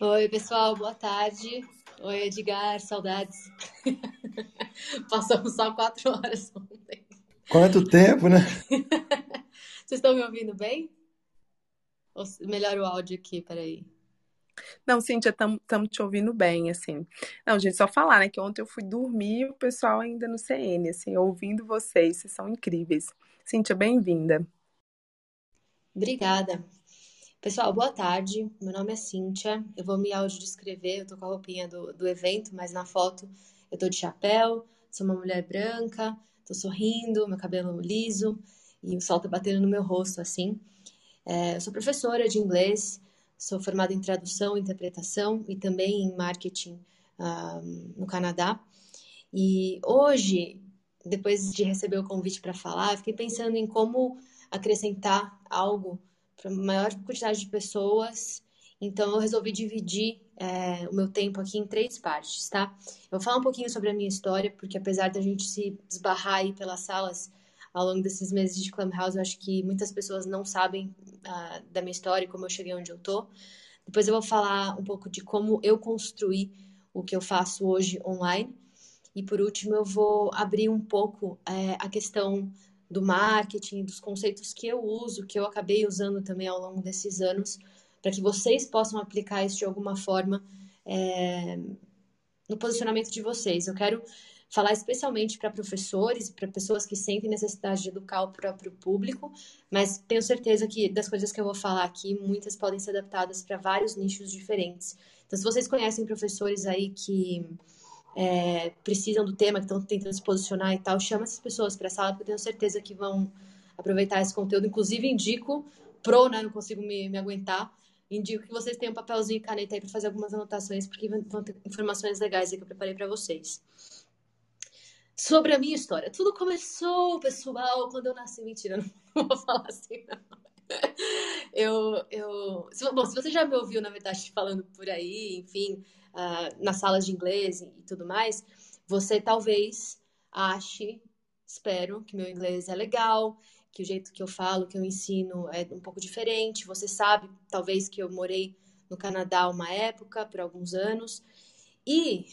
Oi, pessoal, boa tarde. Oi, Edgar, saudades. Passamos só quatro horas ontem. Quanto tempo, né? Vocês estão me ouvindo bem? Ou melhor o áudio aqui, peraí. Não, Cíntia, estamos te ouvindo bem, assim. Não, gente, só falar, né, que ontem eu fui dormir e o pessoal ainda no CN, assim, ouvindo vocês, vocês são incríveis. Cíntia, bem-vinda. Obrigada. Pessoal, boa tarde. Meu nome é Cíntia. Eu vou me audiodescrever. Eu tô com a roupinha do, do evento, mas na foto eu tô de chapéu, sou uma mulher branca, tô sorrindo, meu cabelo liso e o sol tá batendo no meu rosto, assim. É, eu sou professora de inglês, sou formada em tradução interpretação e também em marketing um, no Canadá. E hoje, depois de receber o convite para falar, fiquei pensando em como acrescentar algo para maior quantidade de pessoas. Então, eu resolvi dividir é, o meu tempo aqui em três partes, tá? Eu vou falar um pouquinho sobre a minha história, porque apesar da gente se esbarrar aí pelas salas ao longo desses meses de Clubhouse, eu acho que muitas pessoas não sabem uh, da minha história e como eu cheguei onde eu tô. Depois eu vou falar um pouco de como eu construí o que eu faço hoje online. E por último, eu vou abrir um pouco é, a questão do marketing, dos conceitos que eu uso, que eu acabei usando também ao longo desses anos, para que vocês possam aplicar isso de alguma forma é, no posicionamento de vocês. Eu quero falar especialmente para professores para pessoas que sentem necessidade de educar o próprio público, mas tenho certeza que das coisas que eu vou falar aqui, muitas podem ser adaptadas para vários nichos diferentes. Então, se vocês conhecem professores aí que é, precisam do tema, que estão tentando se posicionar e tal, chama essas pessoas para a sala, porque eu tenho certeza que vão aproveitar esse conteúdo. Inclusive, indico, pro, né, não consigo me, me aguentar, indico que vocês tenham papelzinho e caneta aí para fazer algumas anotações, porque vão ter informações legais aí que eu preparei para vocês. Sobre a minha história. Tudo começou, pessoal, quando eu nasci. Mentira, não vou falar assim, não. Eu, eu, bom, se você já me ouviu, na verdade, falando por aí, enfim, uh, nas salas de inglês e tudo mais, você talvez ache, espero, que meu inglês é legal, que o jeito que eu falo, que eu ensino é um pouco diferente. Você sabe, talvez, que eu morei no Canadá uma época, por alguns anos. E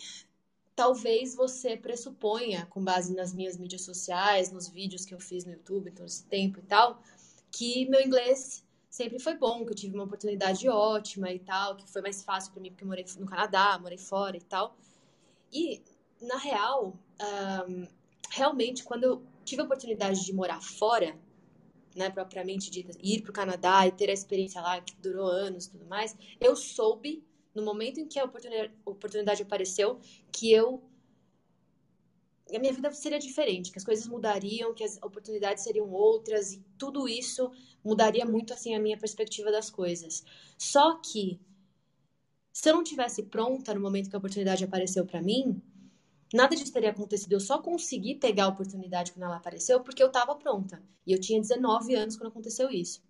talvez você pressuponha, com base nas minhas mídias sociais, nos vídeos que eu fiz no YouTube todo esse tempo e tal, que meu inglês sempre foi bom, que eu tive uma oportunidade ótima e tal, que foi mais fácil para mim porque eu morei no Canadá, morei fora e tal. E, na real, um, realmente, quando eu tive a oportunidade de morar fora, né, propriamente dita, ir para o Canadá e ter a experiência lá, que durou anos e tudo mais, eu soube, no momento em que a oportunidade, apareceu, que eu a minha vida seria diferente, que as coisas mudariam, que as oportunidades seriam outras e tudo isso mudaria muito assim a minha perspectiva das coisas. Só que se eu não tivesse pronta no momento que a oportunidade apareceu para mim, nada disso teria acontecido. Eu só consegui pegar a oportunidade quando ela apareceu porque eu estava pronta. E eu tinha 19 anos quando aconteceu isso.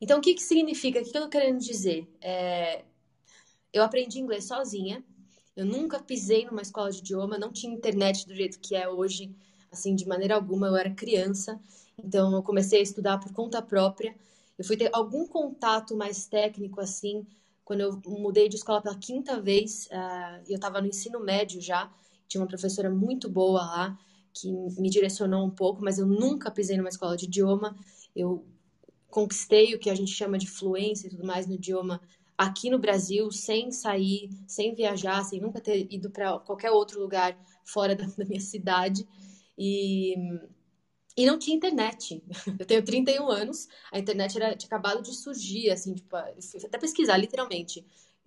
Então, o que, que significa? O que eu tô querendo dizer? É... Eu aprendi inglês sozinha, eu nunca pisei numa escola de idioma, não tinha internet do jeito que é hoje, assim, de maneira alguma. Eu era criança, então eu comecei a estudar por conta própria. Eu fui ter algum contato mais técnico, assim, quando eu mudei de escola pela quinta vez, uh, eu estava no ensino médio já. Tinha uma professora muito boa lá, que me direcionou um pouco, mas eu nunca pisei numa escola de idioma. Eu conquistei o que a gente chama de fluência e tudo mais no idioma aqui no Brasil, sem sair, sem viajar, sem nunca ter ido para qualquer outro lugar fora da, da, minha cidade. E, e não tinha internet. Eu tenho 31 anos, a internet era, tinha acabado de surgir, assim, tipo, até pesquisar, literalmente.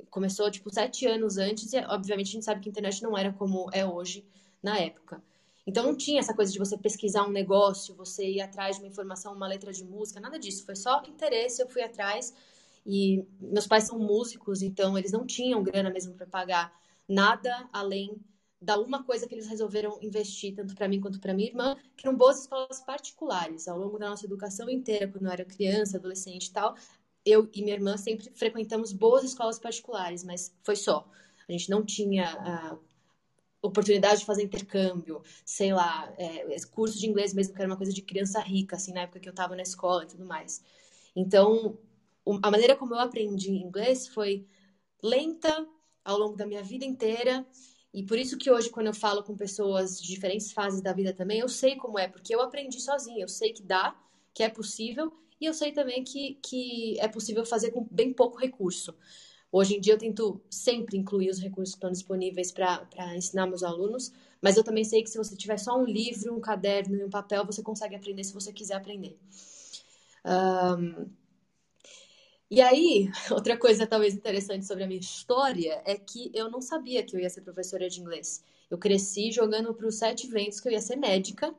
Começou, tipo, sete anos antes, e obviamente a gente sabe que a internet não era como é hoje na época. Então não tinha essa coisa de você pesquisar um negócio, você ir atrás de uma informação, uma letra de música, nada disso. Foi só interesse, eu fui atrás e meus pais são músicos, então eles não tinham grana mesmo para pagar nada além da uma coisa que eles resolveram investir, tanto para mim quanto para minha irmã, que eram boas escolas particulares. Ao longo da nossa educação inteira, quando eu era criança, adolescente e tal, eu e minha irmã sempre frequentamos boas escolas particulares, mas foi só. A gente não tinha oportunidade de fazer intercâmbio, sei lá, é, curso de inglês mesmo, que era uma coisa de criança rica, assim, na época que eu estava na escola e tudo mais. Então, a maneira como eu aprendi inglês foi lenta ao longo da minha vida inteira. E por isso que hoje, quando eu falo com pessoas de diferentes fases da vida também, eu sei como é, porque eu aprendi sozinha, eu sei que dá, que é possível, e eu sei também que, que é possível fazer com bem pouco recurso. Hoje em dia eu tento sempre incluir os recursos que estão disponíveis para ensinar meus alunos, mas eu também sei que se você tiver só um livro, um caderno e um papel, você consegue aprender se você quiser aprender. Um, e aí, outra coisa talvez interessante sobre a minha história é que eu não sabia que eu ia ser professora de inglês. Eu cresci jogando para os sete ventos que eu ia ser médica.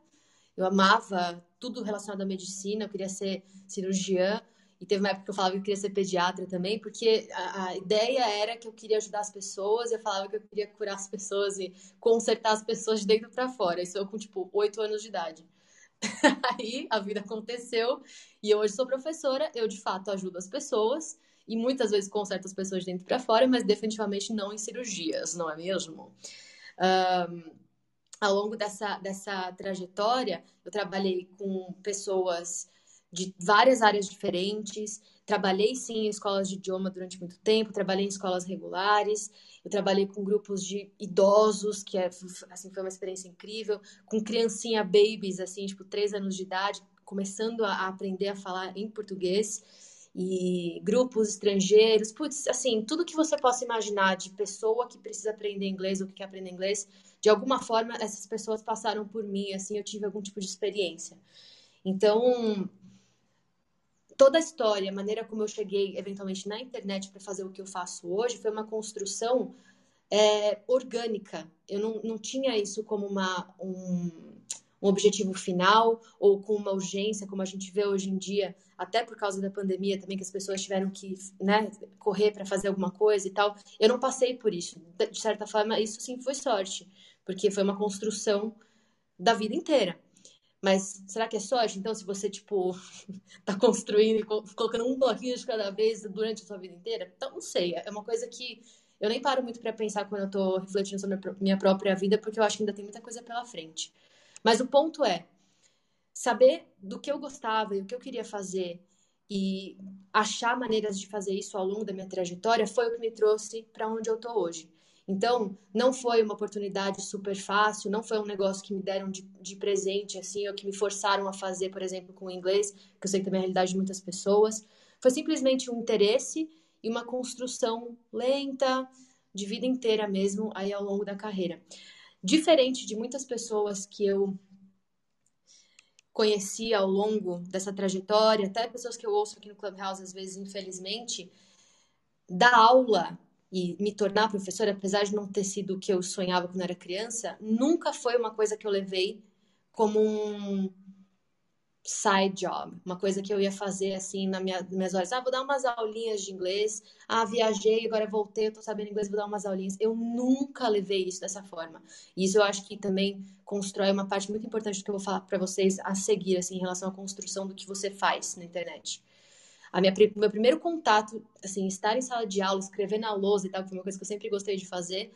Eu amava tudo relacionado à medicina, eu queria ser cirurgiã. E teve uma época que eu falava que eu queria ser pediatra também, porque a, a, ideia era que eu queria ajudar as pessoas, eu falava que eu queria curar as pessoas e consertar as pessoas de dentro para fora. Isso eu com, tipo, oito anos de idade. Aí a vida aconteceu e eu hoje sou professora, eu de fato ajudo as pessoas e muitas vezes conserto as pessoas de dentro para fora, mas definitivamente não em cirurgias, não é mesmo? Um, ao longo dessa, dessa trajetória, eu trabalhei com pessoas de várias áreas diferentes. Trabalhei sim em escolas de idioma durante muito tempo, trabalhei em escolas regulares, eu trabalhei com grupos de idosos, que é, assim, foi uma experiência incrível, com criancinha babies, assim, tipo, três anos de idade, começando a aprender a falar em português, e grupos estrangeiros, putz, assim, tudo que você possa imaginar de pessoa que precisa aprender inglês ou que quer aprender inglês, de alguma forma essas pessoas passaram por mim, assim, eu tive algum tipo de experiência. Então, toda a história, a maneira como eu cheguei eventualmente na internet para fazer o que eu faço hoje, foi uma construção é, orgânica. Eu não, não tinha isso como uma, um, um objetivo final ou com uma urgência, como a gente vê hoje em dia, até por causa da pandemia também, que as pessoas tiveram que né, correr para fazer alguma coisa e tal. Eu não passei por isso. De certa forma, isso sim foi sorte, porque foi uma construção da vida inteira. Mas será que é sorte? Então, se você, tipo, tá construindo e colocando um bloquinho de cada vez durante a sua vida inteira? Então, não sei. É uma coisa que eu nem paro muito para pensar quando eu tô refletindo sobre minha própria vida, porque eu acho que ainda tem muita coisa pela frente. Mas o ponto é saber do que eu gostava e o que eu queria fazer e achar maneiras de fazer isso ao longo da minha trajetória foi o que me trouxe para onde eu tô hoje. Então, não foi uma oportunidade super fácil, não foi um negócio que me deram de, de presente, assim, ou que me forçaram a fazer, por exemplo, com o inglês, que eu sei que também é a realidade de muitas pessoas. Foi simplesmente um interesse e uma construção lenta, de vida inteira mesmo, aí ao longo da carreira. Diferente de muitas pessoas que eu conheci ao longo dessa trajetória, até pessoas que eu ouço aqui no Clubhouse, às vezes, infelizmente, da aula e me tornar professora, apesar de não ter sido o que eu sonhava quando era criança, nunca foi uma coisa que eu levei como um side job, uma coisa que eu ia fazer assim na minha, nas minhas horas. Ah, vou dar umas aulinhas de inglês. Ah, viajei, agora voltei, eu tô sabendo inglês, vou dar umas aulinhas. Eu nunca levei isso dessa forma. E isso eu acho que também constrói uma parte muito importante do que eu vou falar para vocês a seguir, assim, em relação à construção do que você faz na internet. A minha, meu primeiro contato, assim, estar em sala de aula, escrever na lousa e tal, que foi uma coisa que eu sempre gostei de fazer,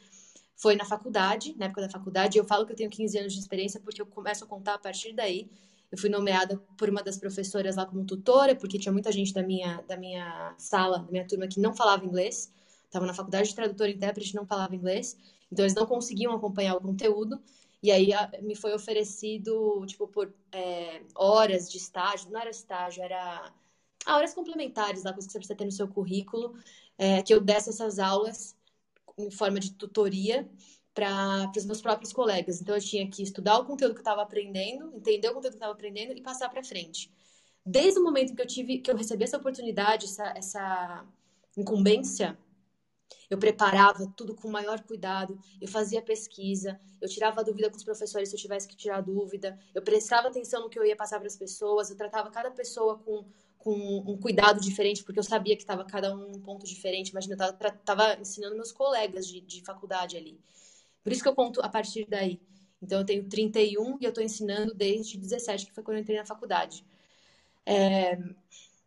foi na faculdade, na época da faculdade. Eu falo que eu tenho 15 anos de experiência porque eu começo a contar a partir daí. Eu fui nomeada por uma das professoras lá como tutora, porque tinha muita gente da minha, da minha sala, da minha turma, que não falava inglês. Estava na faculdade de tradutor e intérprete, não falava inglês. Então, eles não conseguiam acompanhar o conteúdo. E aí, me foi oferecido, tipo, por é, horas de estágio. Não era estágio, era ah, horas complementares, da coisa que você precisa ter no seu currículo, é, que eu desse essas aulas em forma de tutoria para os meus próprios colegas. Então, eu tinha que estudar o conteúdo que eu estava aprendendo, entender o conteúdo que eu estava aprendendo e passar para frente. Desde o momento que eu tive, que eu recebi essa oportunidade, essa, essa incumbência, eu preparava tudo com o maior cuidado, eu fazia pesquisa, eu tirava dúvida com os professores se eu tivesse que tirar dúvida, eu prestava atenção no que eu ia passar para as pessoas, eu tratava cada pessoa com com um cuidado diferente, porque eu sabia que estava cada um num ponto diferente. Imagina, eu estava ensinando meus colegas de, de faculdade ali. Por isso que eu conto a partir daí. Então, eu tenho 31 e eu estou ensinando desde 17, que foi quando eu entrei na faculdade. É,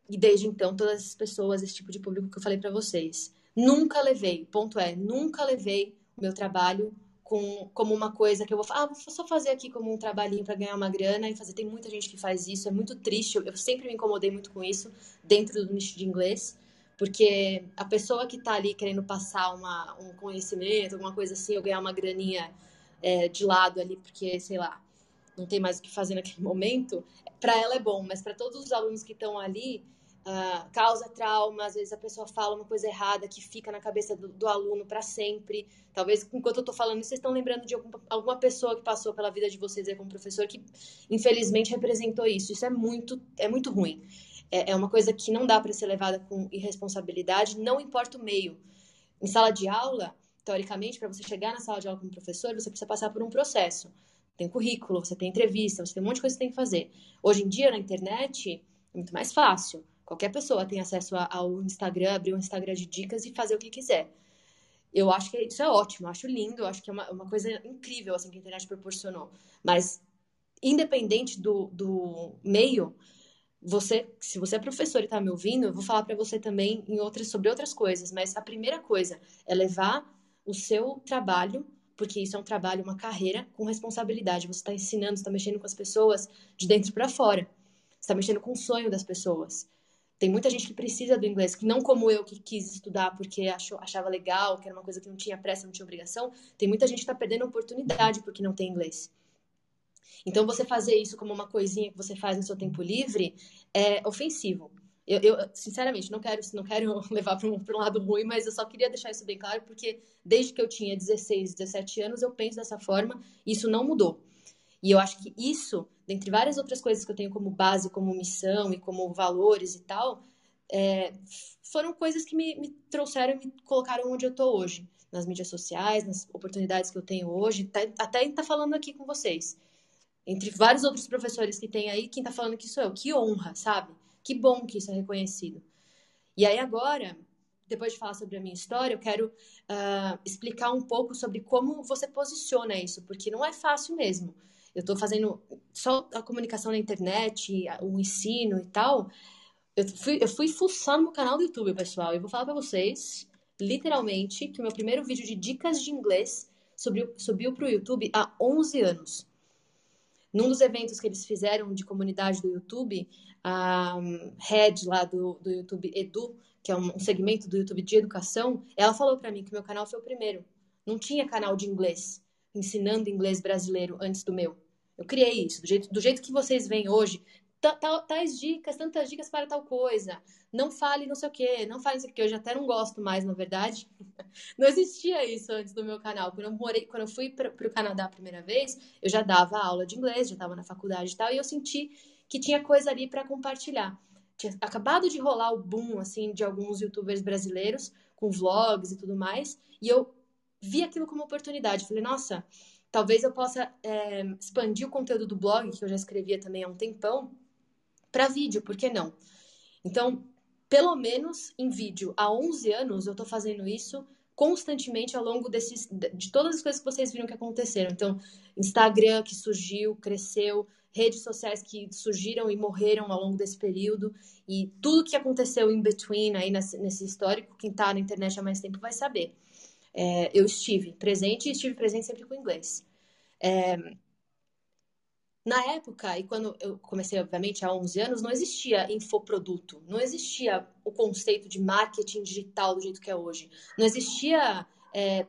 e desde então, todas as pessoas, esse tipo de público que eu falei para vocês. Nunca levei, ponto é, nunca levei o meu trabalho com, como uma coisa que eu vou, ah, vou só fazer aqui como um trabalhinho para ganhar uma grana e fazer. Tem muita gente que faz isso, é muito triste. Eu, eu sempre me incomodei muito com isso dentro do nicho de inglês, Porque a pessoa que está ali querendo passar uma, um conhecimento, alguma coisa assim, ou ganhar uma graninha é, de lado ali, porque, sei lá, não tem mais o que fazer naquele momento, para ela é bom, mas para todos os alunos que estão ali, uh, causa trauma, às vezes a pessoa fala uma coisa errada que fica na cabeça do, do aluno para sempre. Talvez enquanto eu estou falando isso, vocês estão lembrando de alguma, alguma pessoa que passou pela vida de vocês aí como professor que infelizmente representou isso. Isso é muito, é muito ruim. É, é uma coisa que não dá para ser levada com irresponsabilidade, não importa o meio. Em sala de aula, teoricamente, para você chegar na sala de aula como professor, você precisa passar por um processo. Tem currículo, você tem entrevista, você tem um monte de coisa que você tem que fazer. Hoje em dia, na internet, é muito mais fácil. Qualquer pessoa tem acesso ao Instagram, abrir um Instagram de dicas e fazer o que quiser. Eu acho que isso é ótimo, acho lindo, acho que é uma, uma coisa incrível assim que a internet proporcionou. Mas, independente do, do meio, você, se você é professor e está me ouvindo, eu vou falar para você também em outras, sobre outras coisas. Mas a primeira coisa é levar o seu trabalho, porque isso é um trabalho, uma carreira com responsabilidade. Você está ensinando, está mexendo com as pessoas de dentro para fora. Está mexendo com o sonho das pessoas. Tem muita gente que precisa do inglês, que não como eu, que quis estudar porque achou, achava legal, que era uma coisa que não tinha pressa, não tinha obrigação. Tem muita gente que está perdendo oportunidade porque não tem inglês. Então, você fazer isso como uma coisinha que você faz no seu tempo livre é ofensivo. Eu, eu sinceramente, não quero, não quero levar para um, um lado ruim, mas eu só queria deixar isso bem claro, porque desde que eu tinha 16, 17 anos, eu penso dessa forma e isso não mudou. E eu acho que isso, dentre várias outras coisas que eu tenho como base, como missão e como valores e tal, é, foram coisas que me, me trouxeram e me colocaram onde eu estou hoje. Nas mídias sociais, nas oportunidades que eu tenho hoje, tá, até estar tá falando aqui com vocês. Entre vários outros professores que tem aí, quem está falando que sou eu. Que honra, sabe? Que bom que isso é reconhecido. E aí agora, depois de falar sobre a minha história, eu quero uh, explicar um pouco sobre como você posiciona isso, porque não é fácil mesmo eu estou fazendo só a comunicação na internet, o ensino e tal. Eu fui, eu fui fuçando no canal do YouTube, pessoal, e vou falar para vocês, literalmente, que o meu primeiro vídeo de dicas de inglês subiu, subiu para o YouTube há 11 anos. Num dos eventos que eles fizeram de comunidade do YouTube, a head lá do, do YouTube Edu, que é um segmento do YouTube de educação, ela falou para mim que meu canal foi o primeiro. Não tinha canal de inglês, ensinando inglês brasileiro antes do meu. Eu criei isso, do jeito, do jeito que vocês veem hoje. Tais dicas, tantas dicas para tal coisa. Não fale não sei o quê, não fale não sei o. Eu já até não gosto mais, na verdade. Não existia isso antes do meu canal. Quando eu, morei, quando eu fui para o Canadá a primeira vez, eu já dava aula de inglês, já estava na faculdade e tal, e eu senti que tinha coisa ali para compartilhar. Tinha acabado de rolar o boom, assim, de alguns youtubers brasileiros, com vlogs e tudo mais, e eu vi aquilo como oportunidade. Falei, nossa, talvez eu possa é, expandir o conteúdo do blog, que eu já escrevia também há um tempão, para vídeo, por que não? Então, pelo menos em vídeo, há 11 anos eu estou fazendo isso constantemente ao longo desses, de todas as coisas que vocês viram que aconteceram. Então, Instagram que surgiu, cresceu, redes sociais que surgiram e morreram ao longo desse período, e tudo que aconteceu in between aí nesse, nesse histórico, quem está na internet há mais tempo vai saber é, eu estive presente e estive presente sempre com inglês. É, na época, e quando eu comecei, obviamente, há 11 anos, não existia infoproduto, não existia o conceito de marketing digital do jeito que é hoje, não existia, é,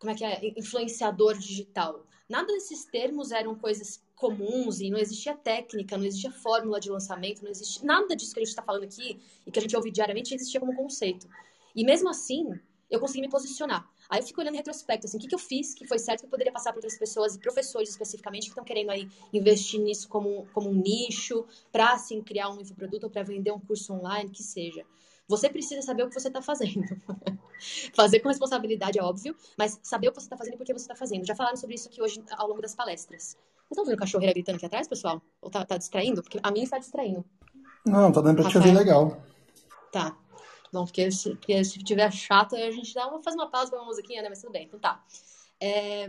como é que é, influenciador digital. Nada desses termos eram coisas comuns e não existia técnica, não existia fórmula de lançamento, não existia nada disso que a gente está falando aqui e que a gente ouve diariamente existia como conceito. E mesmo assim, eu consegui me posicionar. Aí eu fico olhando em retrospecto, assim, o que, que eu fiz que foi certo que eu poderia passar para outras pessoas e professores especificamente que estão querendo aí investir nisso como, como um nicho, para assim criar um infoproduto ou para vender um curso online, que seja. Você precisa saber o que você está fazendo. Fazer com responsabilidade é óbvio, mas saber o que você está fazendo e por que você está fazendo. Já falaram sobre isso aqui hoje ao longo das palestras. Vocês estão vendo cachorreira gritando aqui atrás, pessoal? Ou tá, tá distraindo? Porque a minha está distraindo. Não, tá dando para te ouvir legal. Tá. Bom, porque se, porque se tiver chato, a gente dá uma, faz uma pausa com uma musiquinha, né? Mas tudo bem, então tá. É...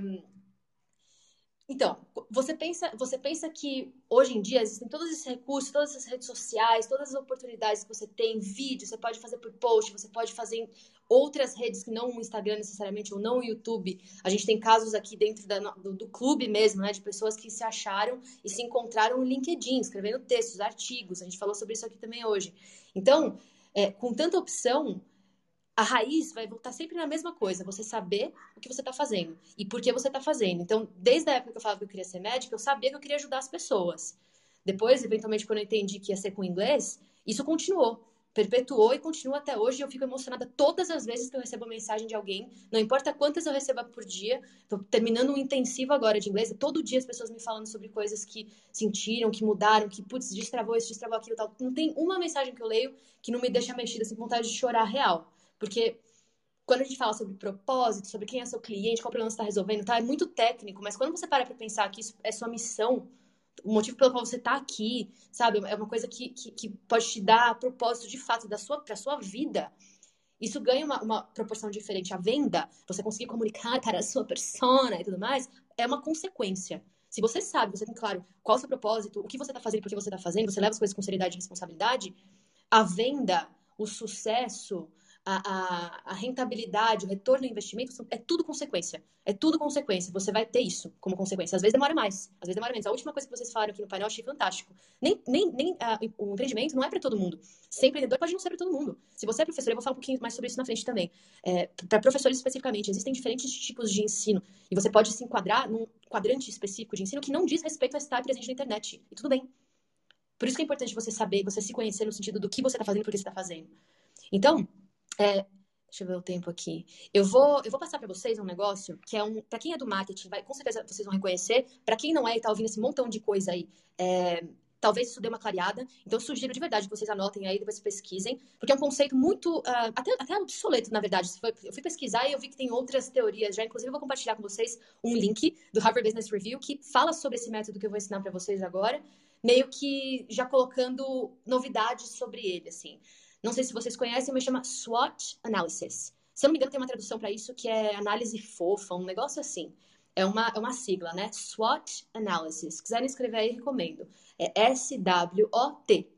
Então, você pensa, você pensa que hoje em dia existem todos esses recursos, todas essas redes sociais, todas as oportunidades que você tem, vídeo, você pode fazer por post, você pode fazer em outras redes que não o Instagram necessariamente, ou não o YouTube. A gente tem casos aqui dentro da, do, do, clube mesmo, né, de pessoas que se acharam e se encontraram no LinkedIn, escrevendo textos, artigos. A gente falou sobre isso aqui também hoje. Então, é, com tanta opção, a raiz vai voltar sempre na mesma coisa, você saber o que você está fazendo e por que você está fazendo. Então, desde a época que eu falava que eu queria ser médica, eu sabia que eu queria ajudar as pessoas. Depois, eventualmente, quando eu entendi que ia ser com inglês, isso continuou perpetuou e continua até hoje. Eu fico emocionada todas as vezes que eu recebo mensagem de alguém, não importa quantas eu receba por dia. Estou terminando um intensivo agora de inglês, todo dia as pessoas me falando sobre coisas que sentiram, que mudaram, que, putz, destravou isso, destravou aquilo tal. Não tem uma mensagem que eu leio que não me deixa mexida, assim, com vontade de chorar real. Porque quando a gente fala sobre propósito, sobre quem é seu cliente, qual problema você está resolvendo, tá? É muito técnico, mas quando você para para pensar que isso é sua missão, o motivo pelo qual você está aqui, sabe? É uma coisa que, que, que, pode te dar propósito de fato da sua, pra sua vida. Isso ganha uma, uma proporção diferente. A venda, você conseguir comunicar para a sua persona e tudo mais, é uma consequência. Se você sabe, você tem claro qual é o seu propósito, o que você está fazendo, por que você está fazendo, você leva as coisas com seriedade e responsabilidade, a venda, o sucesso, a, a, rentabilidade, o retorno do investimento, é tudo consequência. É tudo consequência. Você vai ter isso como consequência. Às vezes demora mais, às vezes demora menos. A última coisa que vocês falaram aqui no painel eu achei fantástico. Nem, nem, nem uh, o empreendimento não é para todo mundo. Ser empreendedor pode não ser para todo mundo. Se você é professor, eu vou falar um pouquinho mais sobre isso na frente também. É, para professores especificamente, existem diferentes tipos de ensino. E você pode se enquadrar num quadrante específico de ensino que não diz respeito a estar presente na internet. E tudo bem. Por isso que é importante você saber, você se conhecer no sentido do que você está fazendo e por que você está fazendo. Então, é, deixa eu ver o tempo aqui. Eu vou, eu vou passar para vocês um negócio que é um. Para quem é do marketing, vai, com certeza vocês vão reconhecer. Para quem não é e tá ouvindo esse montão de coisa aí, é, talvez isso dê uma clareada. Então, sugiro de verdade que vocês anotem aí, depois pesquisem, porque é um conceito muito. Uh, até, até obsoleto, na verdade. Eu fui pesquisar e eu vi que tem outras teorias já. Inclusive, eu vou compartilhar com vocês um link do Harvard Business Review que fala sobre esse método que eu vou ensinar para vocês agora, meio que já colocando novidades sobre ele, assim. Não sei se vocês conhecem, mas chama SWOT Analysis. Se eu não me engano, tem uma tradução para isso que é análise fofa, um negócio assim. É uma, é uma sigla, né? SWOT Analysis. Se quiserem escrever aí, recomendo. É S-W-O-T.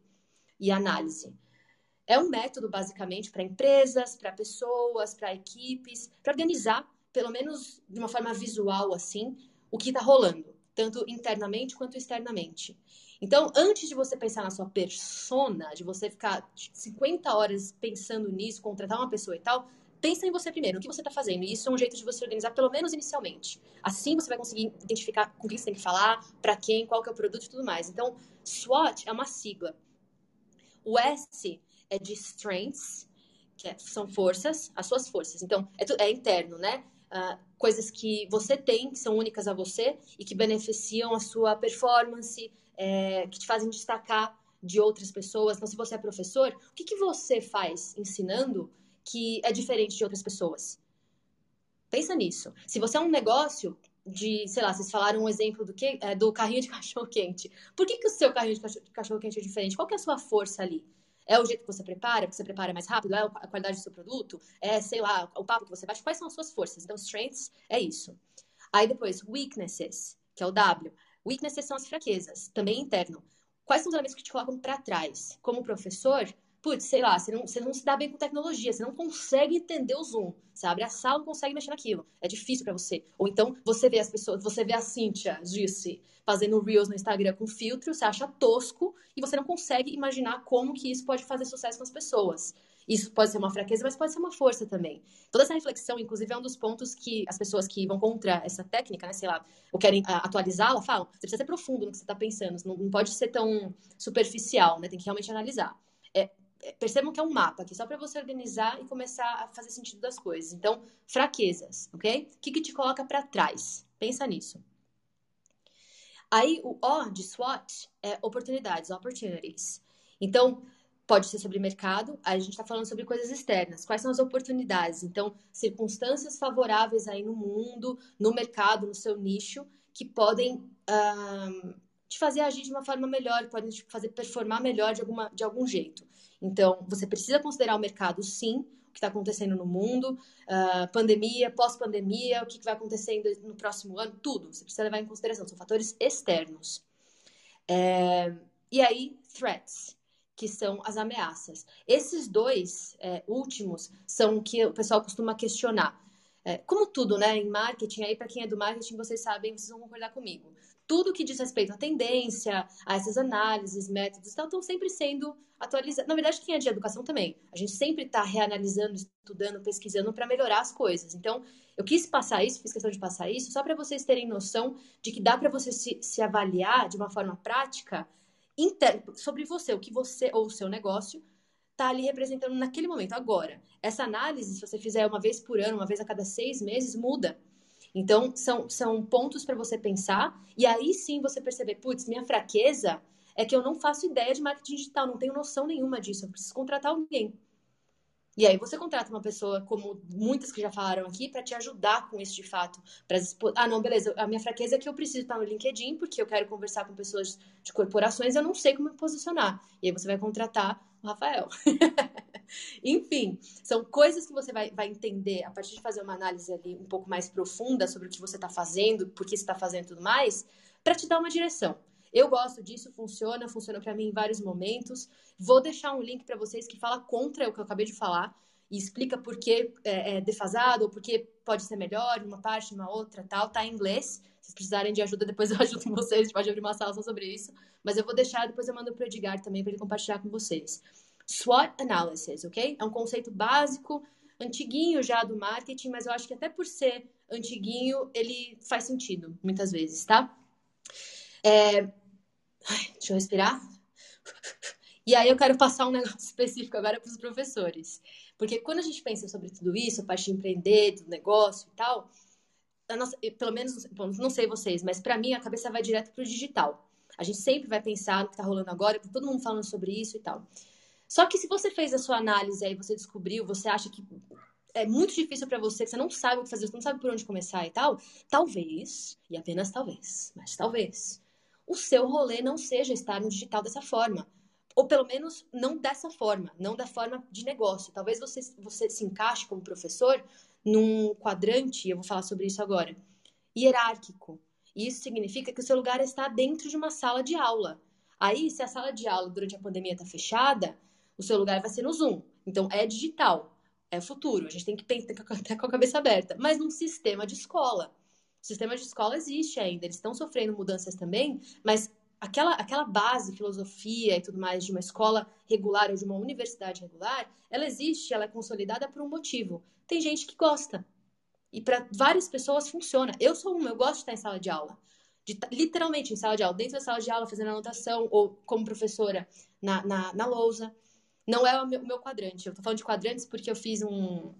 E análise. É um método, basicamente, para empresas, para pessoas, para equipes, para organizar, pelo menos de uma forma visual, assim, o que está rolando, tanto internamente quanto externamente. Então, antes de você pensar na sua persona, de você ficar 50 horas pensando nisso, contratar uma pessoa e tal, pensa em você primeiro, o que você está fazendo. E isso é um jeito de você organizar, pelo menos inicialmente. Assim você vai conseguir identificar com quem você tem que falar, para quem, qual que é o produto e tudo mais. Então, SWOT é uma sigla. O S é de strengths, que é, são forças, as suas forças. Então, é, é interno, né? Uh, coisas que você tem, que são únicas a você e que beneficiam a sua performance, é, que te fazem destacar de outras pessoas. Então, se você é professor, o que, que você faz ensinando que é diferente de outras pessoas? Pensa nisso. Se você é um negócio de, sei lá, vocês falaram um exemplo do que é, do carrinho de cachorro quente. Por que, que o seu carrinho de cachorro quente é diferente? Qual que é a sua força ali? É o jeito que você prepara, porque você prepara mais rápido? É a qualidade do seu produto? É, sei lá, o papo que você bate? Quais são as suas forças? Então, strengths é isso. Aí depois, weaknesses, que é o W. Weaknesses são as fraquezas, também interno. Quais são os elementos que te colocam para trás? Como professor, putz, sei lá, você não, você não se dá bem com tecnologia, você não consegue entender o Zoom, você abre a sala, não consegue mexer naquilo, é difícil para você. Ou então, você vê as pessoas, você vê a Cynthia disse fazendo Reels no Instagram com filtro, você acha tosco e você não consegue imaginar como que isso pode fazer sucesso com as pessoas. Isso pode ser uma fraqueza, mas pode ser uma força também. Toda essa reflexão, inclusive, é um dos pontos que as pessoas que vão contra essa técnica, né, sei lá, ou querem uh, atualizá-la, falam, você precisa ser profundo no que você está pensando, não, não, pode ser tão superficial, né, tem que realmente analisar. É, é percebam que é um mapa aqui, só para você organizar e começar a fazer sentido das coisas. Então, fraquezas, ok? O que, que te coloca para trás? Pensa nisso. Aí, o O de SWOT é oportunidades, opportunities. Então, Pode ser sobre mercado, a gente está falando sobre coisas externas. Quais são as oportunidades? Então, circunstâncias favoráveis aí no mundo, no mercado, no seu nicho, que podem te fazer agir de uma forma melhor, podem te fazer performar melhor de, alguma, de algum jeito. Então, você precisa considerar o mercado, sim, o que está acontecendo no mundo, uh, pandemia, pós-pandemia, o que, que vai acontecer no próximo ano, tudo. Você precisa levar em consideração. São fatores externos. É, e aí, threats que são as ameaças. Esses dois é, últimos são que o pessoal costuma questionar. É, como tudo, né, em marketing, aí para quem é do marketing, vocês sabem, vocês vão concordar comigo. tudo que diz respeito à tendência, a essas análises, métodos, tal, estão sempre sendo atualizados. Na verdade, quem é de educação também. A gente sempre está reanalisando, estudando, pesquisando para melhorar as coisas. Então, eu quis passar isso, fiz questão de passar isso, só para vocês terem noção de que dá para você se, se avaliar de uma forma prática inter... sobre você, o que você ou o seu negócio está ali representando naquele momento, agora. Essa análise, se você fizer uma vez por ano, uma vez a cada seis meses, muda. Então, são, são pontos para você pensar, e aí sim você perceber, putz, minha fraqueza é que eu não faço ideia de marketing digital, não tenho noção nenhuma disso, eu preciso contratar alguém. E aí você contrata uma pessoa, como muitas que já falaram aqui, para te ajudar com isso de fato. Pra, ah, não, beleza, a minha fraqueza é que eu preciso estar no LinkedIn, porque eu quero conversar com pessoas de corporações, eu não sei como me posicionar. E aí você vai contratar o Rafael. Enfim, são coisas que você vai, vai entender a partir de fazer uma análise ali um pouco mais profunda sobre o que você está fazendo, por que você está fazendo e tudo mais, para te dar uma direção. Eu gosto disso, funciona, funciona para mim em vários momentos. Vou deixar um link para vocês que fala contra o que eu acabei de falar e explica por que é, é defasado ou por que pode ser melhor uma parte, uma outra, tal. Tá em inglês. Se precisarem de ajuda, depois eu ajudo vocês. A gente pode abrir uma sala só sobre isso. Mas eu vou deixar, depois eu mando pro Edgar também para ele compartilhar com vocês. SWOT Analysis, ok? É um conceito básico, antiguinho já do marketing, mas eu acho que até por ser antiguinho, ele faz sentido, muitas vezes, tá? É... Deixa eu respirar. E aí eu quero passar um negócio específico agora para os professores. Porque quando a gente pensa sobre tudo isso, a parte de empreender, do negócio e tal, nossa, pelo menos, bom, não sei vocês, mas para mim a cabeça vai direto para o digital. A gente sempre vai pensar no que está rolando agora, com todo mundo falando sobre isso e tal. Só que se você fez a sua análise aí, você descobriu, você acha que é muito difícil para você, que você não sabe o que fazer, você não sabe por onde começar e tal, talvez, e apenas talvez, mas talvez, o seu rolê não seja estar no digital dessa forma. Ou pelo menos não dessa forma, não da forma de negócio. Talvez você, você se encaixe como professor num quadrante, eu vou falar sobre isso agora, hierárquico. Isso significa que o seu lugar está dentro de uma sala de aula. Aí, se a sala de aula durante a pandemia está fechada, o seu lugar vai ser no Zoom. Então, é digital, é futuro. A gente tem que pensar com a cabeça aberta. Mas num sistema de escola. O sistema de escola existe ainda, eles estão sofrendo mudanças também, mas aquela, aquela base, filosofia e tudo mais de uma escola regular ou de uma universidade regular, ela existe, ela é consolidada por um motivo. Tem gente que gosta. E para várias pessoas funciona. Eu sou uma, eu gosto de estar em sala de aula. De, literalmente em sala de aula, dentro da sala de aula, fazendo anotação, ou como professora na, na, na lousa. Não é o meu, o meu quadrante. Eu tô falando de quadrantes porque eu fiz um,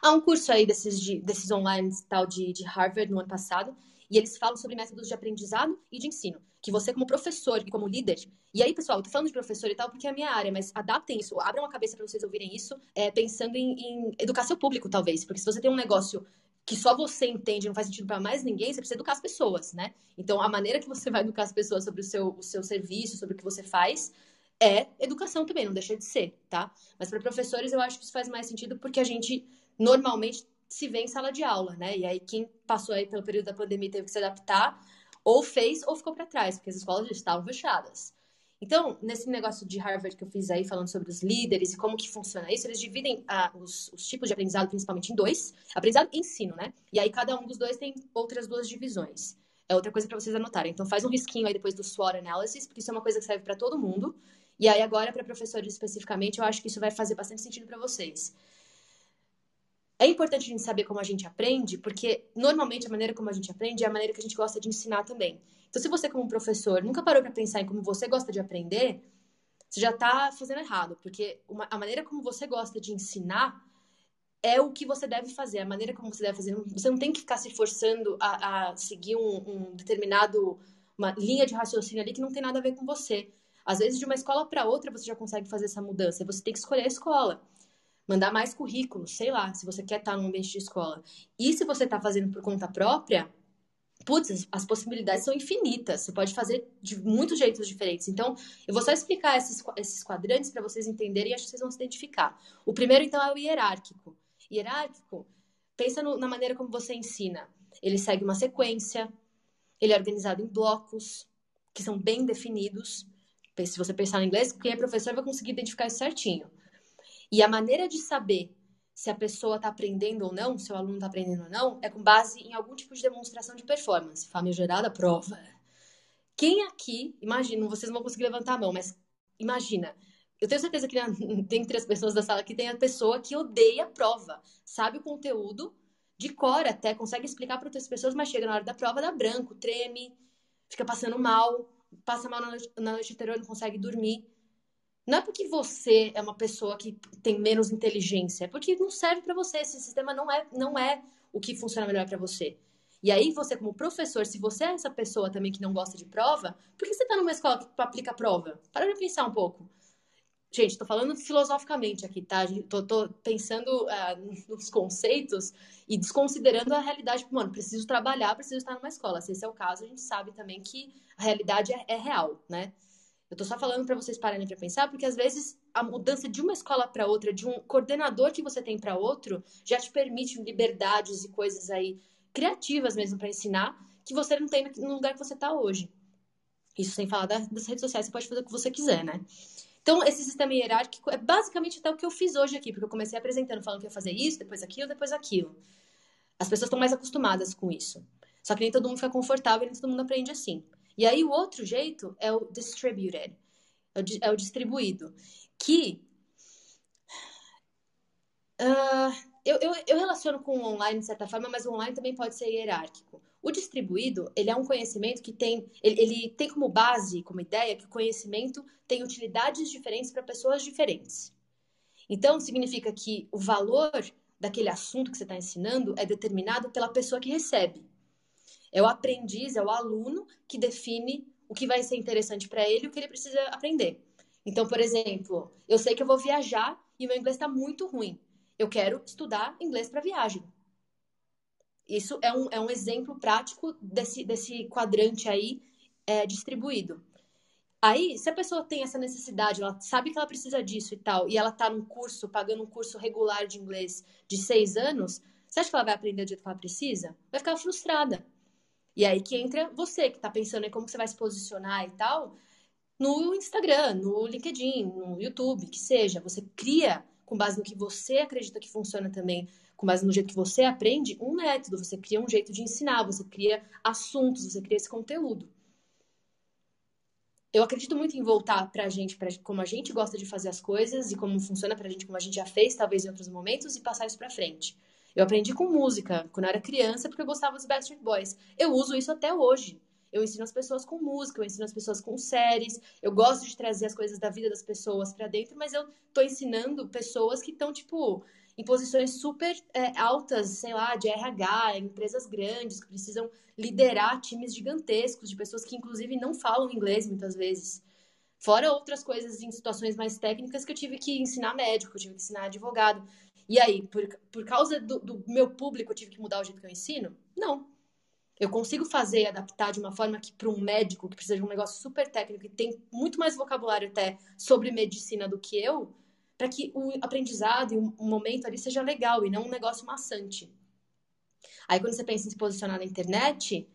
Há um curso aí desses, de, desses online tal de, de Harvard no ano passado, e eles falam sobre métodos de aprendizado e de ensino. Que você, como professor e como líder. E aí, pessoal, eu tô falando de professor e tal porque é a minha área, mas adaptem isso, abram a cabeça para vocês ouvirem isso, é, pensando em, em educar seu público, talvez. Porque se você tem um negócio que só você entende, não faz sentido para mais ninguém, você precisa educar as pessoas, né? Então, a maneira que você vai educar as pessoas sobre o seu, o seu serviço, sobre o que você faz, é educação também, não deixa de ser, tá? Mas para professores, eu acho que isso faz mais sentido porque a gente normalmente se vê em sala de aula, né? E aí quem passou aí pelo período da pandemia teve que se adaptar, ou fez ou ficou para trás, porque as escolas já estavam fechadas. Então, nesse negócio de Harvard que eu fiz aí, falando sobre os líderes e como que funciona isso, eles dividem ah, os, os, tipos de aprendizado principalmente em dois. Aprendizado e ensino, né? E aí cada um dos dois tem outras duas divisões. É outra coisa para vocês anotarem. Então, faz um risquinho aí depois do SWOT Analysis, porque isso é uma coisa que serve para todo mundo. E aí agora, para professores especificamente, eu acho que isso vai fazer bastante sentido para vocês. É importante a gente saber como a gente aprende, porque normalmente a maneira como a gente aprende é a maneira que a gente gosta de ensinar também. Então, se você, como professor, nunca parou para pensar em como você gosta de aprender, você já está fazendo errado, porque uma, a maneira como você gosta de ensinar é o que você deve fazer, a maneira como você deve fazer. Você não tem que ficar se forçando a, a seguir um, um determinado uma linha de raciocínio ali que não tem nada a ver com você. Às vezes, de uma escola para outra, você já consegue fazer essa mudança. Você tem que escolher a escola mandar mais currículo, sei lá, se você quer estar no ambiente de escola. E se você está fazendo por conta própria, putz, as possibilidades são infinitas. Você pode fazer de muitos jeitos diferentes. Então, eu vou só explicar esses, esses quadrantes para vocês entenderem e acho que vocês vão se identificar. O primeiro, então, é o hierárquico. Hierárquico, pensa no, na maneira como você ensina. Ele segue uma sequência, ele é organizado em blocos, que são bem definidos. Se você pensar em inglês, quem é professor vai conseguir identificar isso certinho. E a maneira de saber se a pessoa está aprendendo ou não, se o aluno está aprendendo ou não, é com base em algum tipo de demonstração de performance, famigerada prova. Quem aqui, imagina, vocês não vão conseguir levantar a mão, mas imagina, eu tenho certeza que dentre as pessoas da sala aqui tem a pessoa que odeia a prova, sabe o conteúdo, de cor até, consegue explicar para outras pessoas, mas chega na hora da prova, dá branco, treme, fica passando mal, passa mal na noite anterior, não consegue dormir. Não é porque você é uma pessoa que tem menos inteligência, é porque não serve para você. Esse sistema não é, não é o que funciona melhor para você. E aí, você, como professor, se você é essa pessoa também que não gosta de prova, por que você está numa escola que aplica prova? Para de pensar um pouco. Gente, estou falando filosoficamente aqui, tá? Tô pensando uh, nos conceitos e desconsiderando a realidade. Mano, preciso trabalhar, preciso estar numa escola. Se esse é o caso, a gente sabe também que a realidade é, é real, né? Eu tô só falando para vocês pararem para pensar, porque às vezes a mudança de uma escola para outra, de um coordenador que você tem para outro, já te permite liberdades e coisas aí criativas mesmo para ensinar que você não tem no lugar que você está hoje. Isso sem falar das redes sociais, você pode fazer o que você quiser, né? Então, esse sistema hierárquico é basicamente até o que eu fiz hoje aqui, porque eu comecei apresentando, falando que ia fazer isso, depois aquilo, depois aquilo. As pessoas estão mais acostumadas com isso. Só que nem todo mundo fica confortável, nem todo mundo aprende assim. E aí, o outro jeito é o distributed, é o, é distribuído, que uh, eu, eu, eu relaciono com o online de certa forma, mas o online também pode ser hierárquico. O distribuído, ele é um conhecimento que tem, ele, ele tem como base, como ideia, que o conhecimento tem utilidades diferentes para pessoas diferentes. Então, significa que o valor daquele assunto que você está ensinando é determinado pela pessoa que recebe. É o aprendiz, é o aluno que define o que vai ser interessante para ele e o que ele precisa aprender. Então, por exemplo, eu sei que eu vou viajar e meu inglês está muito ruim. Eu quero estudar inglês para viagem. Isso é um, é um exemplo prático desse, desse quadrante aí é, distribuído. Aí, se a pessoa tem essa necessidade, ela sabe que ela precisa disso e tal, e ela tá num curso, pagando um curso regular de inglês de seis anos, você acha que ela vai aprender do jeito que ela precisa? Vai ficar frustrada. E aí que entra você, que tá pensando em como você vai se posicionar e tal, no Instagram, no LinkedIn, no YouTube, que seja. Você cria com base no que você acredita que funciona também, com base no jeito que você aprende, um método, você cria um jeito de ensinar, você cria assuntos, você cria esse conteúdo. Eu acredito muito em voltar pra gente, pra como a gente gosta de fazer as coisas e como funciona pra gente, como a gente já fez, talvez em outros momentos, e passar isso pra frente. Eu aprendi com música quando eu era criança porque eu gostava dos Backstreet Boys. Eu uso isso até hoje. Eu ensino as pessoas com música, eu ensino as pessoas com séries. Eu gosto de trazer as coisas da vida das pessoas para dentro, mas eu tô ensinando pessoas que estão, tipo, em posições super é, altas, sei lá, de RH, empresas grandes, que precisam liderar times gigantescos, de pessoas que, inclusive, não falam inglês muitas vezes. Fora outras coisas em situações mais técnicas que eu tive que ensinar médico, eu tive que ensinar advogado. E aí, por, por causa do, do meu público, eu tive que mudar o jeito que eu ensino? Não. Eu consigo fazer e adaptar de uma forma que para um médico que precisa de um negócio super técnico e tem muito mais vocabulário até sobre medicina do que eu, para que o aprendizado e o momento ali seja legal e não um negócio maçante. Aí quando você pensa em se posicionar na internet,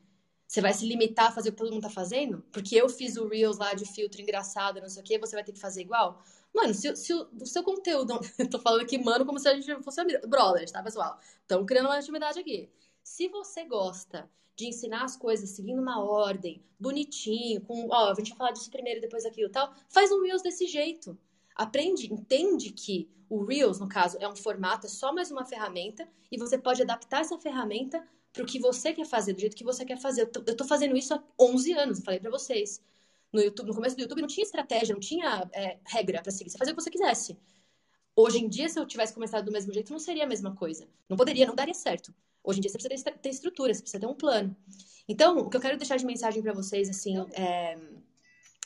você vai se limitar a fazer o que todo mundo tá fazendo? Porque eu fiz o Reels lá de filtro engraçado, não sei o que, você vai ter que fazer igual? Mano, se, se o, o, seu conteúdo. Eu tô falando aqui, mano, como se a gente fosse brothers, tá, pessoal? Estamos criando uma intimidade aqui. Se você gosta de ensinar as coisas seguindo uma ordem, bonitinho, com, ó, a gente vai falar disso primeiro, depois aquilo tal, faz um Reels desse jeito. Aprende, entende que o Reels, no caso, é um formato, é só mais uma ferramenta, e você pode adaptar essa ferramenta para o que você quer fazer, do jeito que você quer fazer. Eu tô, eu tô fazendo isso há 11 anos, falei para vocês. No, YouTube, no começo do YouTube não tinha estratégia, não tinha é, regra para seguir. Você fazia o que você quisesse. Hoje em dia, se eu tivesse começado do mesmo jeito, não seria a mesma coisa. Não poderia, não daria certo. Hoje em dia você precisa ter estrutura, você precisa ter um plano. Então, o que eu quero deixar de mensagem para vocês, assim, é,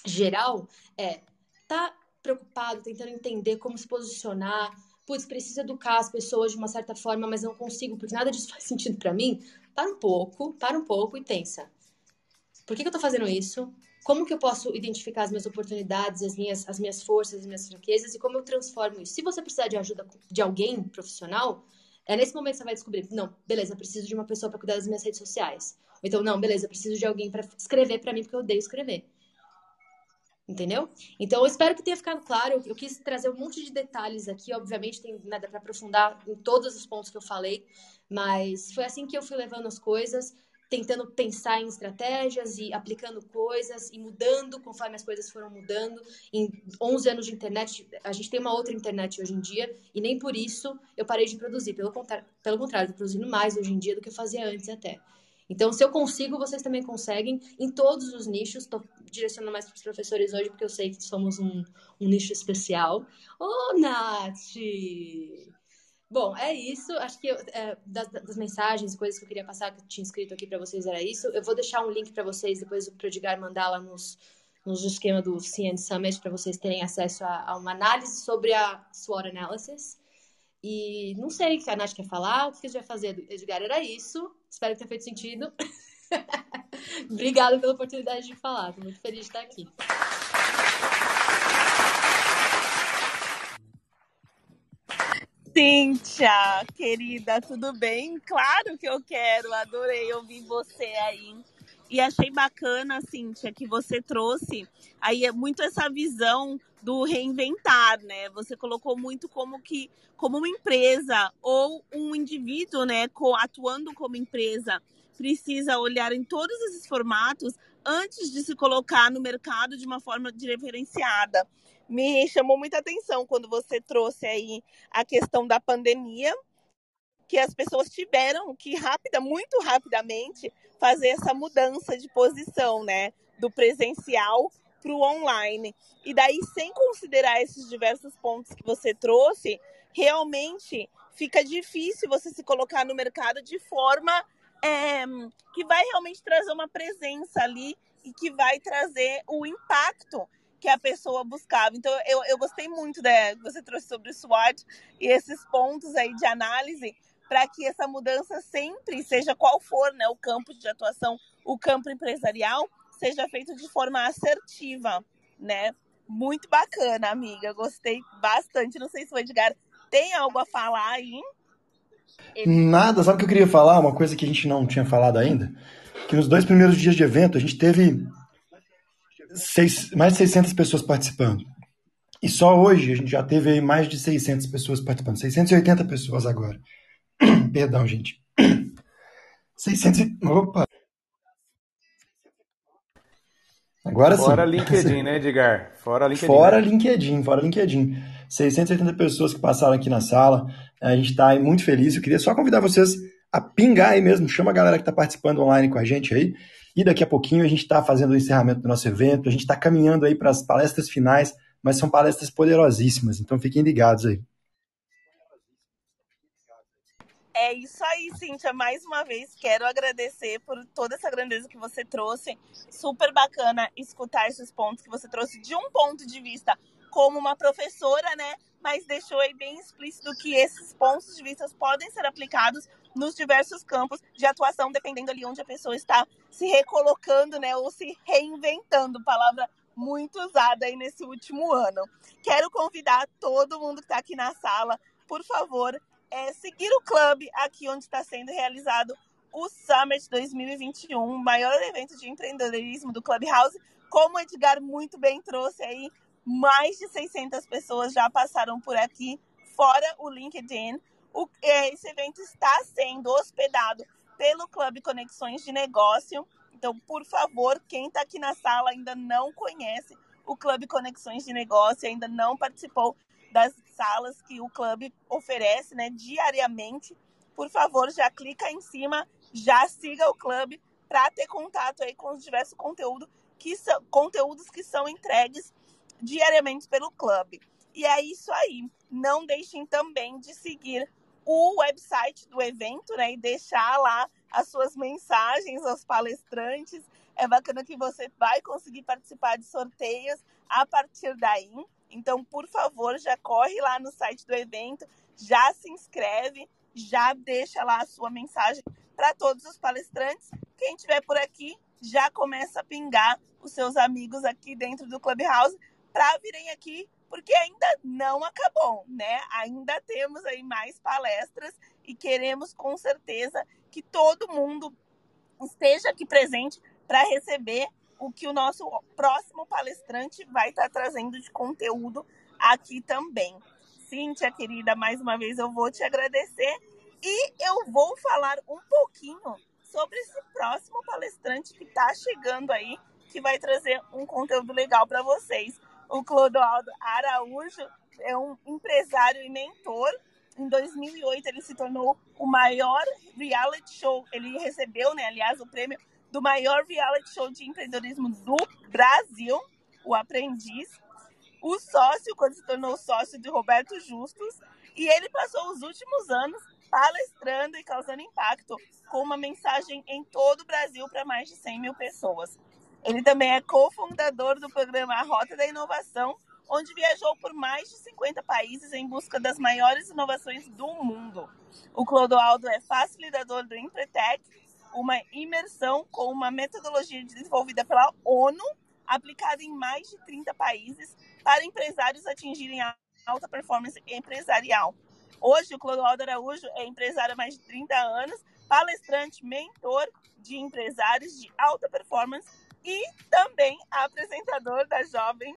geral, é tá preocupado, tentando entender como se posicionar. Putz, precisa educar as pessoas de uma certa forma, mas não consigo, porque nada disso faz sentido para mim. Para um pouco, para um pouco e pensa. Por que, que eu tô fazendo isso? Como que eu posso identificar as minhas oportunidades, as minhas, as minhas forças, as minhas fraquezas e como eu transformo isso? Se você precisar de ajuda de alguém profissional, é nesse momento que você vai descobrir, não, beleza, preciso de uma pessoa para cuidar das minhas redes sociais. Então, não, beleza, preciso de alguém para escrever para mim porque eu odeio escrever. Entendeu? Então, eu espero que tenha ficado claro. Eu quis trazer um monte de detalhes aqui. Obviamente, tem nada para aprofundar em todos os pontos que eu falei, mas foi assim que eu fui levando as coisas. Tentando pensar em estratégias e aplicando coisas e mudando conforme as coisas foram mudando. Em 11 anos de internet, a gente tem uma outra internet hoje em dia e nem por isso eu parei de produzir. Pelo contrário, pelo contrário, estou produzindo mais hoje em dia do que eu fazia antes até. Então, se eu consigo, vocês também conseguem em todos os nichos. Estou direcionando mais para os professores hoje, porque eu sei que somos um, um nicho especial. Ô, oh, Nath! Bom, é isso. Acho que eu, é, das, das, mensagens, coisas que eu queria passar, que eu tinha escrito aqui para vocês, era isso. Eu vou deixar um link para vocês depois o Edgar mandar lá nos, nos esquema do CN Summit para vocês terem acesso a, a, uma análise sobre a SWOT Analysis. E não sei o que a Nath quer falar, o que a gente vai fazer, Edgar, era isso. Espero que tenha feito sentido. Obrigada pela oportunidade de falar, estou muito feliz de estar aqui. Cíntia, querida, tudo bem? Claro que eu quero, adorei ouvir você aí. E achei bacana, Cíntia, que você trouxe aí muito essa visão do reinventar, né? Você colocou muito como que como uma empresa ou um indivíduo, né, atuando como empresa, precisa olhar em todos esses formatos antes de se colocar no mercado de uma forma diferenciada me chamou muita atenção quando você trouxe aí a questão da pandemia, que as pessoas tiveram que rápida, muito rapidamente, fazer essa mudança de posição, né, do presencial para o online. E daí, sem considerar esses diversos pontos que você trouxe, realmente fica difícil você se colocar no mercado de forma é, que vai realmente trazer uma presença ali e que vai trazer o impacto que a pessoa buscava. Então, eu, eu gostei muito da que você trouxe sobre o SWOT e esses pontos aí de análise para que essa mudança sempre, seja qual for né, o campo de atuação, o campo empresarial, seja feito de forma assertiva, né? Muito bacana, amiga. Gostei bastante. Não sei se o Edgar tem algo a falar aí. Nada, sabe o que eu queria falar? Uma coisa que a gente não tinha falado ainda. Que nos dois primeiros dias de evento a gente teve seis, mais de 600 pessoas participando. E só hoje a gente já teve aí mais de 600 pessoas participando. 680 pessoas agora. Perdão, gente. 600 Opa! Agora sim. Fora LinkedIn, né, Edgar? Fora LinkedIn. Fora LinkedIn, fora LinkedIn. 680 pessoas que passaram aqui na sala. A gente está muito feliz. Eu queria só convidar vocês a pingar aí mesmo. Chama a galera que está participando online com a gente aí. E daqui a pouquinho a gente está fazendo o encerramento do nosso evento, a gente está caminhando aí para as palestras finais, mas são palestras poderosíssimas, então fiquem ligados aí. É isso aí, Cíntia. Mais uma vez, quero agradecer por toda essa grandeza que você trouxe. Super bacana escutar esses pontos que você trouxe de um ponto de vista como uma professora, né? Mas deixou aí bem explícito que esses pontos de vista podem ser aplicados nos diversos campos de atuação, dependendo ali onde a pessoa está se recolocando, né, ou se reinventando, palavra muito usada aí nesse último ano. Quero convidar todo mundo que está aqui na sala, por favor, é, seguir o clube aqui onde está sendo realizado o Summit 2021, maior evento de empreendedorismo do Clubhouse. Como o Edgar muito bem trouxe aí, mais de 600 pessoas já passaram por aqui, fora o LinkedIn. O, é, esse evento está sendo hospedado pelo Clube Conexões de Negócio. Então, por favor, quem está aqui na sala ainda não conhece o Clube Conexões de Negócio, ainda não participou das salas que o clube oferece né, diariamente, por favor, já clica em cima, já siga o clube para ter contato aí com os diversos conteúdo que são, conteúdos que são entregues diariamente pelo clube. E é isso aí. Não deixem também de seguir o website do evento, né? E deixar lá as suas mensagens aos palestrantes. É bacana que você vai conseguir participar de sorteios a partir daí. Então, por favor, já corre lá no site do evento, já se inscreve, já deixa lá a sua mensagem para todos os palestrantes. Quem estiver por aqui já começa a pingar os seus amigos aqui dentro do Clubhouse para virem aqui porque ainda não acabou, né? Ainda temos aí mais palestras e queremos com certeza que todo mundo esteja aqui presente para receber o que o nosso próximo palestrante vai estar tá trazendo de conteúdo aqui também. Cíntia, querida, mais uma vez eu vou te agradecer e eu vou falar um pouquinho sobre esse próximo palestrante que está chegando aí, que vai trazer um conteúdo legal para vocês. O Clodoaldo Araújo é um empresário e mentor. Em 2008, ele se tornou o maior reality show. Ele recebeu, né, aliás, o prêmio do maior reality show de empreendedorismo do Brasil, o Aprendiz. O sócio, quando se tornou sócio de Roberto Justus, e ele passou os últimos anos palestrando e causando impacto com uma mensagem em todo o Brasil para mais de 100 mil pessoas. Ele também é cofundador do programa Rota da Inovação, onde viajou por mais de 50 países em busca das maiores inovações do mundo. O Clodoaldo é facilitador do Empretec, uma imersão com uma metodologia desenvolvida pela ONU, aplicada em mais de 30 países, para empresários atingirem a alta performance empresarial. Hoje, o Clodoaldo Araújo é empresário há mais de 30 anos, palestrante, mentor de empresários de alta performance e também apresentador da Jovem